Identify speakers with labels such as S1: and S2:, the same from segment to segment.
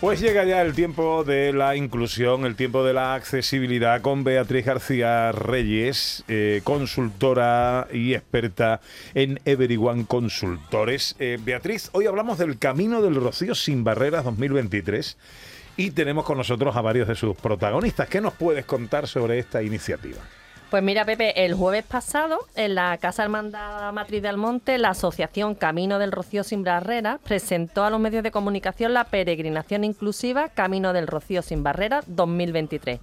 S1: Pues llega ya el tiempo de la inclusión, el tiempo de la accesibilidad con Beatriz García Reyes, eh, consultora y experta en Everyone Consultores. Eh, Beatriz, hoy hablamos del Camino del Rocío sin Barreras 2023 y tenemos con nosotros a varios de sus protagonistas. ¿Qué nos puedes contar sobre esta iniciativa?
S2: Pues mira, Pepe, el jueves pasado, en la Casa Hermandad Matriz del Monte, la Asociación Camino del Rocío Sin Barreras presentó a los medios de comunicación la peregrinación inclusiva Camino del Rocío Sin Barreras 2023.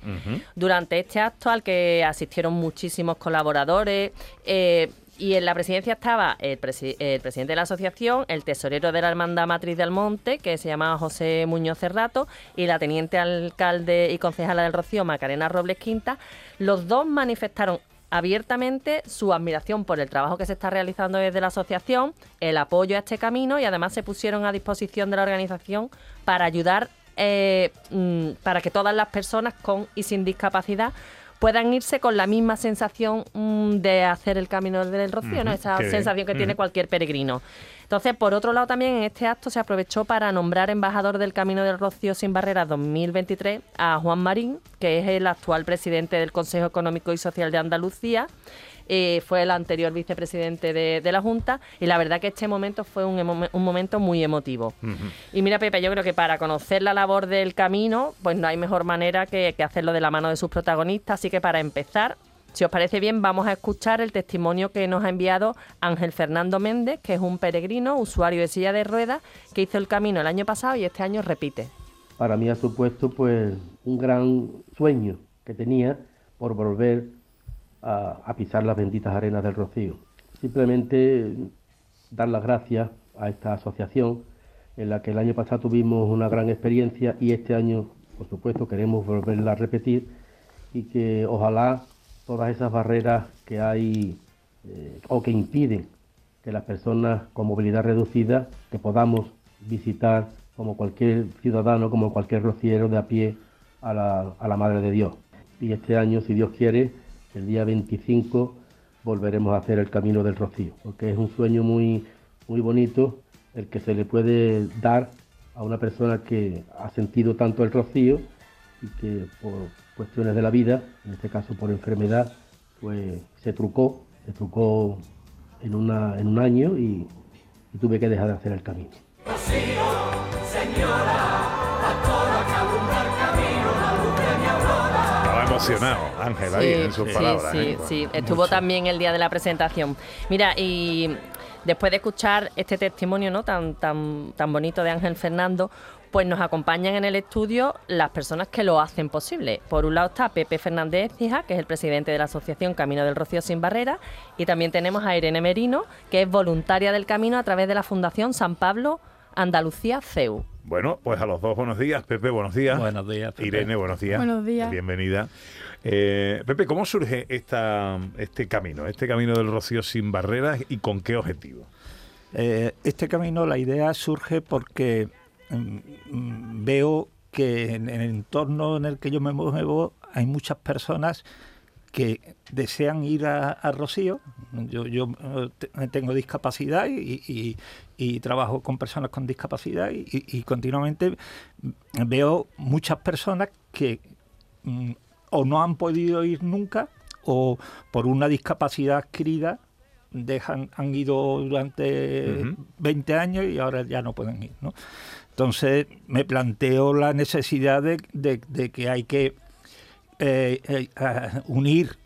S2: Durante este acto, al que asistieron muchísimos colaboradores, eh, y en la presidencia estaba el, presidente de la asociación, el tesorero de la Hermandad Matriz del Monte, que se llamaba José Muñoz Cerrato, y la teniente alcalde y concejala del Rocío, Macarena Robles Quinta. Los dos manifestaron abiertamente su admiración por el trabajo que se está realizando desde la asociación, el apoyo a este camino y además se pusieron a disposición de la organización para ayudar eh, mm, para que todas las personas con y sin discapacidad puedan irse con la misma sensación mm, de hacer el camino del Rocío, ¿no? Esa sensación que tiene cualquier peregrino. Entonces, por otro lado, también en este acto se aprovechó para nombrar embajador del Camino del Rocío sin Barreras 2023 a Juan Marín, que es el actual presidente del Consejo Económico y Social de Andalucía eh, fue el anterior vicepresidente de, la Junta y la verdad que este momento fue un, momento muy emotivo. Y mira, Pepe, yo creo que para conocer la labor del camino, pues no hay mejor manera que, que hacerlo de la mano de sus protagonistas, así que para empezar, si os parece bien, vamos a escuchar el testimonio que nos ha enviado Ángel Fernando Méndez, que es un peregrino, usuario de silla de ruedas, que hizo el camino el año pasado y este año repite.
S3: Para mí ha supuesto pues un gran sueño que tenía por volver a, pisar las benditas arenas del Rocío. Simplemente dar las gracias a esta asociación en la que el año pasado tuvimos una gran experiencia y este año, por supuesto, queremos volverla a repetir y que ojalá todas esas barreras que hay eh, o que impiden que las personas con movilidad reducida que podamos visitar como cualquier ciudadano, como cualquier rociero de a pie a la, a la Madre de Dios. Y este año, si Dios quiere, el día 25 volveremos a hacer el Camino del Rocío, porque es un sueño muy, muy bonito el que se le puede dar a una persona que ha sentido tanto el rocío y que por cuestiones de la vida, en este caso por enfermedad, pues se trucó, se trucó en, un año y, y tuve que dejar de hacer el camino. Rocío, señora,
S1: emocionado, Ángel, ahí en sus palabras.
S2: Sí,
S1: ¿eh?
S2: sí, estuvo también el día de la presentación. Mira, y después de escuchar este testimonio ¿no? tan, tan, tan bonito de Ángel Fernando, pues nos acompañan en el estudio las personas que lo hacen posible. Por un lado está Pepe Fernández Cija, que es el presidente de la Asociación Camino del Rocío Sin Barreras, y también tenemos a Irene Merino, que es voluntaria del camino a través de la Fundación San Pablo Andalucía CEU.
S1: Bueno, pues a los dos buenos días. Pepe, buenos días.
S4: Buenos días.
S1: Irene, buenos días.
S5: Buenos días.
S1: Bienvenida. Eh, Pepe, ¿cómo surge esta, este camino, este camino del Rocío sin barreras y con qué objetivo?
S4: Eh, este camino, la idea surge porque mm, veo que en el entorno en el que yo me muevo hay muchas personas que desean ir a, Rocío. Yo, yo eh, tengo discapacidad y, trabajo con personas con discapacidad y, continuamente veo muchas personas que mm, o no han podido ir nunca o por una discapacidad adquirida dejan, han ido durante 20 años y ahora ya no pueden ir. ¿no? Entonces me planteo la necesidad de, que hay que eh, eh, unir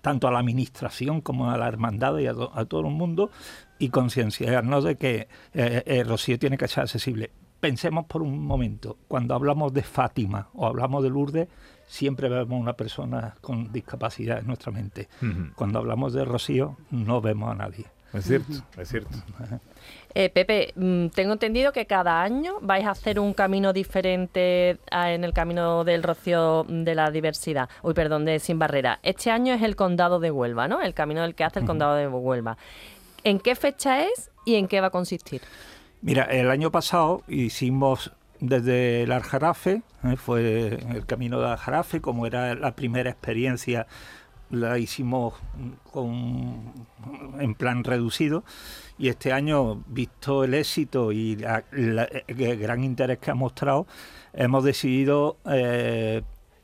S4: tanto a la administración como a la hermandad y a, todo el mundo y concienciarnos de que eh, el Rocío tiene que ser accesible. Pensemos por un momento, cuando hablamos de Fátima o hablamos de Lourdes, siempre vemos una persona con discapacidad en nuestra mente. Cuando hablamos de Rocío, no vemos a nadie.
S1: Es cierto, es cierto.
S2: Eh, Pepe, mm, tengo entendido que cada año vais a hacer un camino diferente en el camino del Rocío de la diversidad, uy, perdón, de Sin Barrera. Este año es el Condado de Huelva, ¿no? El camino del que hace el Condado de Huelva. ¿En qué fecha es y en qué va a consistir?
S4: Mira, el año pasado hicimos desde el Aljarafe, ¿eh? fue el camino de Aljarafe, como era la primera experiencia, la hicimos con, en plan reducido. Y este año, visto el éxito y la- la- el gran interés que ha mostrado, hemos decidido eh,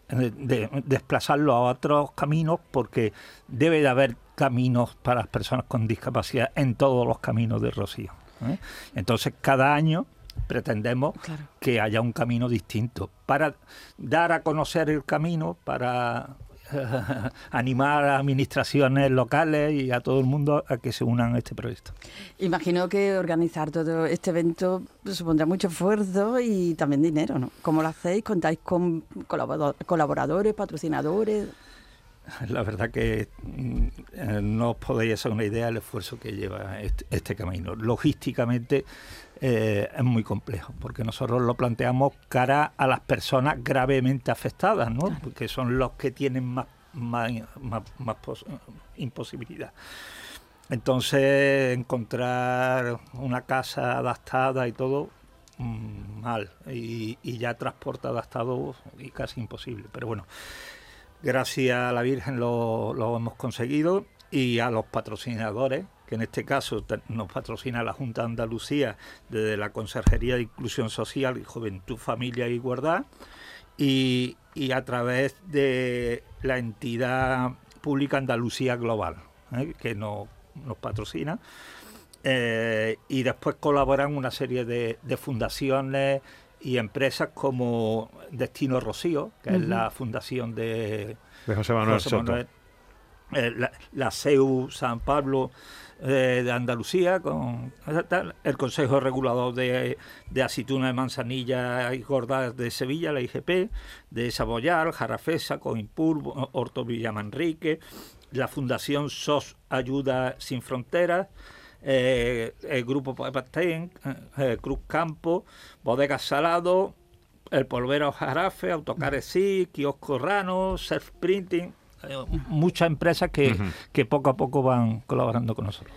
S4: de- de- desplazarlo a otros caminos porque debe de haber caminos para las personas con discapacidad en todos los caminos de Rocío. ¿eh? Entonces, cada año pretendemos
S5: Claro.
S4: que haya un camino distinto para dar a conocer el camino, para animar a administraciones locales y a todo el mundo a que se unan a este proyecto.
S5: Imagino que organizar todo este evento supondrá mucho esfuerzo y también dinero, ¿no? ¿Cómo lo hacéis? ¿Contáis con colaboradores, patrocinadores?
S4: La verdad que mm, eh, no os podéis hacer una idea del esfuerzo que lleva este, este camino. Logísticamente eh, es muy complejo, porque nosotros lo planteamos cara a las personas gravemente afectadas, ¿no? Porque son los que tienen más, más, más- más pos- imposibilidad. Entonces, encontrar una casa adaptada y todo, mm, mal. Y, y ya transporte adaptado y casi imposible. Pero bueno, gracias a la Virgen lo, lo hemos conseguido y a los patrocinadores, que en este caso nos patrocina la Junta de Andalucía desde la Consejería de Inclusión Social y Juventud, Familia e Igualdad, y, y a través de la entidad pública Andalucía Global, ¿eh? que nos, nos patrocina. Eh, y después colaboran una serie de, de fundaciones y empresas como Destino Rocío, que es la fundación de
S1: De José Manuel
S4: José
S1: Soto.
S4: Manuel, eh, la, CEU San Pablo eh, de Andalucía, con el Consejo Regulador de, de Aceituna de Manzanilla y Gordas de Sevilla, la IGP, de Saboyal, Jarafesa, Coimpur, Horto Villamanrique, la Fundación SOS Ayuda Sin Fronteras, eh, el Grupo Pastén, Cruz Campo, Bodegas Salado, el Polvero Jarafe, Autocares Sí, Kiosco Rano, Self Printing, muchas empresas que, que poco a poco van colaborando con nosotros.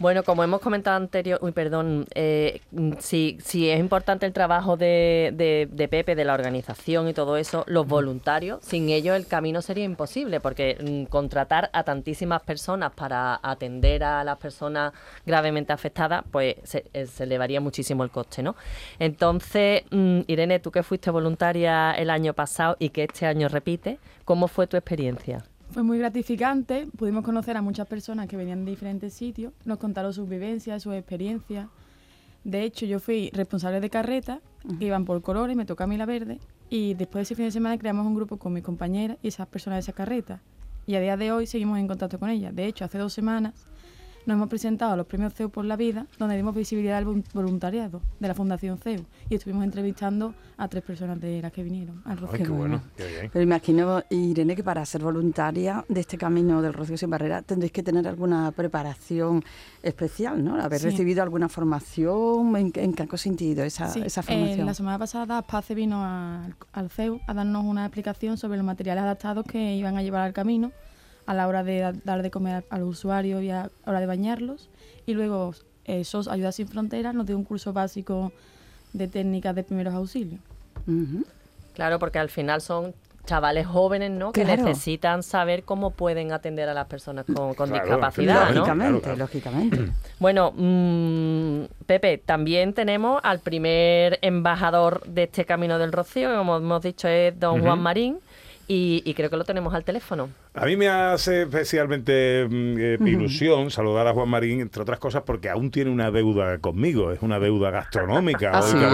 S2: Bueno, como hemos comentado anterior, uy, perdón, eh, mm, sí, sí es importante el trabajo de, de- de Pepe, de la organización y todo eso, los voluntarios, sin ellos el camino sería imposible, porque mm, contratar a tantísimas personas para atender a las personas gravemente afectadas, pues se, eh, se elevaría muchísimo el coste, ¿no? Entonces, mm, Irene, tú que fuiste voluntaria el año pasado y que este año repite, ¿cómo fue tu experiencia?
S6: Fue muy gratificante, pudimos conocer a muchas personas que venían de diferentes sitios, nos contaron sus vivencias, sus experiencias. De hecho, yo fui responsable de carreta, que iban por colores, me tocó a mí la verde, y después de ese fin de semana creamos un grupo con mis compañeras y esas personas de esa carreta. Y a día de hoy seguimos en contacto con ellas. De hecho, hace dos semanas nos hemos presentado a los premios CEU por la vida, donde dimos visibilidad al vol- voluntariado de la Fundación CEU. Y estuvimos entrevistando a tres personas de las que vinieron al
S1: Ay,
S6: Rocío.
S1: qué bueno, qué bien.
S5: Pero imagino, Irene, que para ser voluntaria de este camino del Rocío Sin Barrera tendréis que tener alguna preparación especial, ¿no? ¿Haber
S6: Sí.
S5: recibido alguna formación? ¿En, qué- en qué ha consentido esa,
S6: Sí,
S5: esa
S6: eh,
S5: formación?
S6: la semana pasada Pace vino al CEU a darnos una explicación sobre los materiales adaptados que iban a llevar al camino a la hora de da- dar de comer a los usuarios y a la hora de bañarlos. Y luego eh, SOS Ayuda Sin Fronteras nos dio un curso básico de técnicas de primeros auxilios.
S2: Claro, porque al final son chavales jóvenes, ¿no? Que necesitan saber cómo pueden atender a las personas con, con
S1: Claro,
S2: discapacidad, ¿no?
S5: Lógicamente,
S1: Claro, claro.
S5: lógicamente.
S2: Bueno, mm, Pepe, también tenemos al primer embajador de este Camino del Rocío, que como hemos dicho es don Juan Marín, y, y creo que lo tenemos al teléfono.
S1: A mí me hace especialmente mm, eh, ilusión saludar a Juan Marín, entre otras cosas, porque aún tiene una deuda conmigo, es una deuda gastronómica.
S5: ¿Ah,
S1: Hoy
S5: sí?
S1: que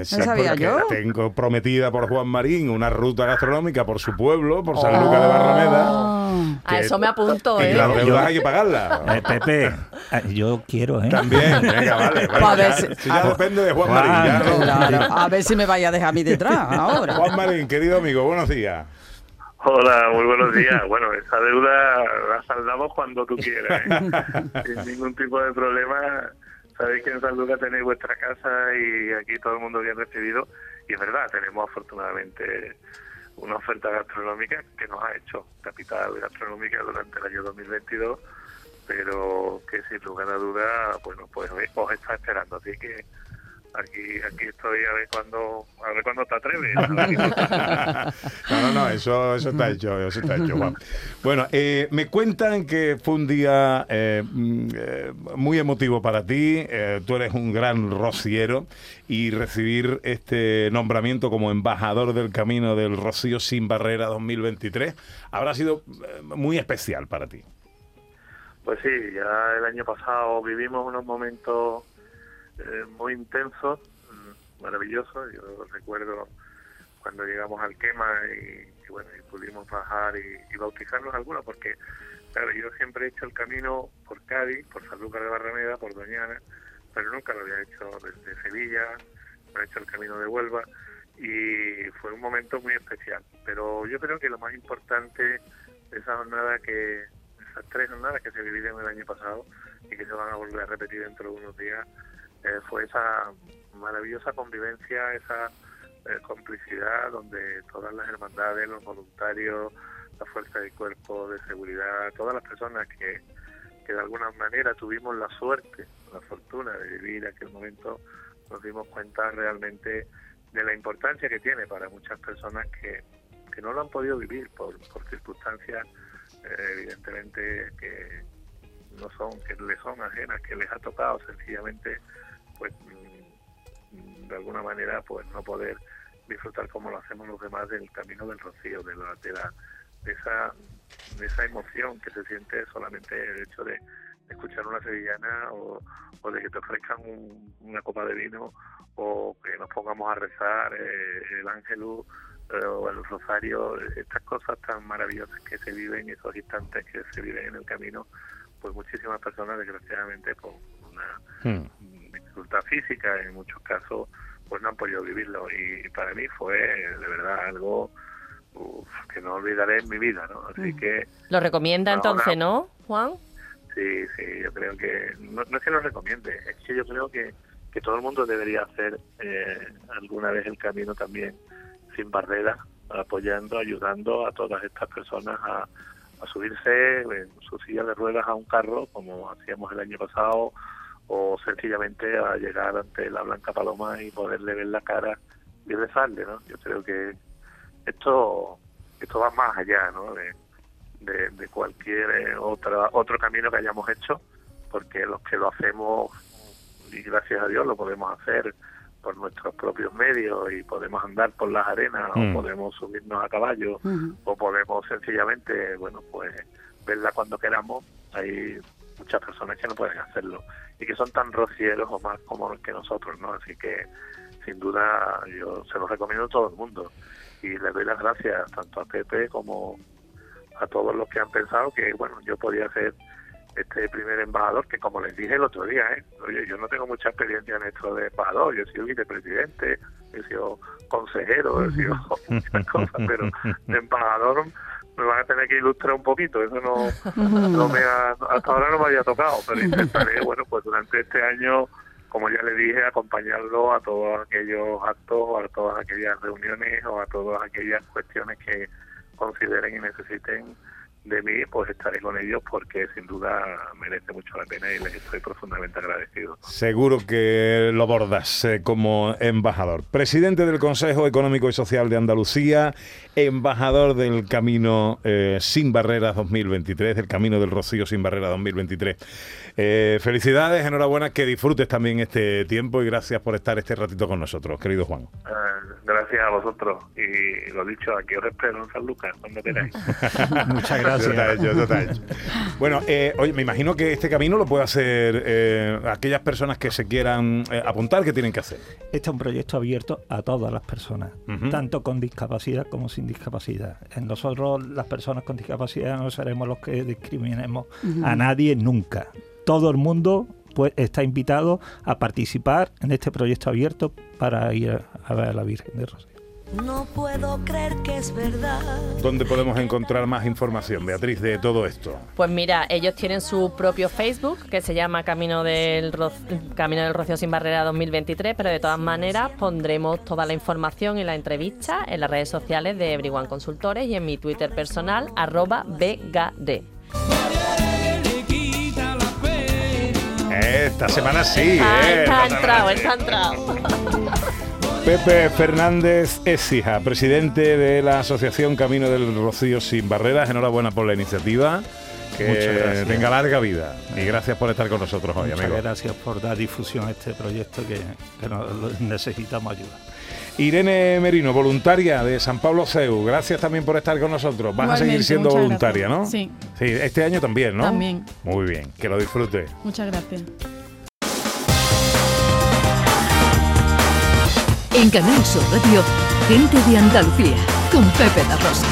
S1: eh,
S5: sabía yo.
S1: Tengo prometida por Juan Marín una ruta gastronómica por su pueblo, por San Lucas de Barrameda.
S5: Ah,
S2: A
S1: que-
S2: eso me apunto,
S1: Y
S2: ¿eh?
S1: las deudas
S4: Yo-
S1: hay que pagarlas.
S4: Eh, Pepe, eh, yo quiero, ¿eh?
S1: También, venga, vale. bueno,
S5: A ver
S1: ya,
S5: si-
S1: si ya depende de Juan
S4: Juan,
S1: Marín. ya no-
S5: claro. A ver si me vaya a dejar a mí detrás ahora.
S1: Juan Marín, querido amigo, buenos días.
S7: Hola, muy buenos días. Bueno, esa deuda la saldamos cuando tú quieras, ¿eh? sin ningún tipo de problema. Sabéis que en San Lucas tenéis vuestra casa y aquí todo el mundo bien recibido. Y es verdad, tenemos afortunadamente una oferta gastronómica que nos ha hecho Capital Gastronómica durante el año 2022 pero que sin lugar a duda, bueno, pues os está esperando. Así que aquí aquí estoy a ver cuándo a ver cuándo te atreves
S1: no no no eso eso está hecho eso está hecho Juan. bueno eh, me cuentan que fue un día eh, mm, eh, muy emotivo para ti tú eres un gran rociero y recibir este nombramiento como embajador del camino del Rocío sin barrera 2023 habrá sido muy especial para ti
S7: pues sí ya el año pasado vivimos unos momentos eh, muy intenso, mm, maravilloso. Yo recuerdo cuando llegamos al quema y, bueno, y pudimos bajar y, bautizarnos algunos, porque claro, yo siempre he hecho el camino por Cádiz, por Sanlúcar de Barrameda, por Doñana, pero nunca lo había hecho desde Sevilla, no he hecho el camino de Huelva y fue un momento muy especial. Pero yo creo que lo más importante de esa jornada que, esas tres jornadas que se vivieron el año pasado y que se van a volver a repetir dentro de unos días, eh, fue esa maravillosa convivencia, esa eh, complicidad donde todas las hermandades, los voluntarios, la fuerza de cuerpo de seguridad, todas las personas que, que de alguna manera tuvimos la suerte, la fortuna de vivir aquel momento, nos dimos cuenta realmente de la importancia que tiene para muchas personas que, que no lo han podido vivir por, por circunstancias eh, evidentemente que no son, que les son ajenas, que les ha tocado sencillamente pues mm, de alguna manera pues no poder disfrutar como lo hacemos los demás del camino del rocío, de, la, de, esa de esa emoción que se siente solamente el hecho de escuchar una sevillana o, de que te ofrezcan una copa de vino o que nos pongamos a rezar eh, el ángelus eh, o el rosario, estas cosas tan maravillosas que se viven, esos instantes que se viven en el camino, pues muchísimas personas desgraciadamente con una hmm dificultad física, en muchos casos pues no han podido vivirlo y para mí fue de verdad algo que no olvidaré en mi vida, ¿no? Así mm. que...
S2: ¿Lo recomienda entonces, no, Juan?
S7: Sí, sí, yo creo que, no, es que lo recomiende, es que yo creo que, que todo el mundo debería hacer eh, alguna vez el camino también sin barreras, apoyando, ayudando a todas estas personas a, a subirse en su silla de ruedas a un carro, como hacíamos el año pasado, o sencillamente a llegar ante la Blanca Paloma y poderle ver la cara y rezarle, ¿no? Yo creo que esto esto va más allá, ¿no? De, de, cualquier eh, otra, otro camino que hayamos hecho, porque los que lo hacemos, y gracias a Dios lo podemos hacer por nuestros propios medios y podemos andar por las arenas o mm. podemos subirnos a caballo o podemos sencillamente, bueno, pues verla cuando queramos. Hay muchas personas que no pueden hacerlo y que son tan rocieros o más como que nosotros, ¿no? Así que sin duda yo se los recomiendo a todo el mundo y les doy las gracias tanto a Pepe como a todos los que han pensado que, bueno, yo podía ser este primer embajador, que como les dije el otro día, ¿eh? Oye, yo no tengo mucha experiencia en esto de embajador, yo he sido vicepresidente, he sido consejero, he sido muchas cosas, pero de embajador me van a tener que ilustrar un poquito, eso no, no me hasta ahora no me había tocado, pero intentaré, bueno, pues durante este año, como ya le dije, acompañarlo a todos aquellos actos, a todas aquellas reuniones o a todas aquellas cuestiones que consideren y necesiten de mí, pues estaré con ellos porque sin duda merece mucho la pena y les estoy profundamente agradecido.
S1: Seguro que lo bordas eh, como embajador. Presidente del Consejo Económico y Social de Andalucía, embajador del Camino eh, Sin Barreras 2023, del Camino del Rocío Sin Barreras 2023. Eh, felicidades, enhorabuena, que disfrutes también este tiempo y gracias por estar este ratito con nosotros, querido Juan.
S7: Gracias a vosotros y lo dicho, aquí os espero en San Lucas cuando queráis.
S4: Muchas gracias.
S1: Bueno, eh, oye, me imagino que este camino lo puede hacer eh, aquellas personas que se quieran eh, apuntar, ¿qué tienen que hacer?
S4: Este es un proyecto abierto a todas las personas, tanto con discapacidad como sin discapacidad. En nosotros, las personas con discapacidad, no seremos los que discriminemos a nadie nunca. Todo el mundo pues, está invitado a participar en este proyecto abierto para ir a ver a la Virgen de Rosario.
S8: No puedo creer que es verdad.
S1: ¿Dónde podemos encontrar más información, Beatriz, de todo esto?
S2: Pues mira, ellos tienen su propio Facebook que se llama Camino del, Camino del Rocío Sin Barrera 2023, pero de todas maneras pondremos toda la información y la entrevista en las redes sociales de Everyone Consultores y en mi Twitter personal, arroba BGD.
S1: Esta semana sí,
S2: Ah,
S1: ¿eh?
S2: está entrado, está entrado.
S1: Pepe Fernández Écija, presidente de la Asociación Camino del Rocío Sin Barreras. Enhorabuena por la iniciativa. Que
S4: Muchas gracias.
S1: tenga larga vida. Y gracias por estar con nosotros hoy,
S4: Muchas
S1: amigo.
S4: gracias por dar difusión a este proyecto que, que nos- lo- necesitamos ayuda.
S1: Irene Merino, voluntaria de San Pablo CEU. Gracias también por estar con nosotros. Vas a seguir siendo voluntaria,
S6: gracias.
S1: ¿no?
S6: Sí.
S1: Sí, este año también, ¿no?
S6: También.
S1: Muy bien, que lo disfrute.
S6: Muchas gracias.
S9: En Canal Sur Radio, gente de Andalucía, con Pepe La Rosa.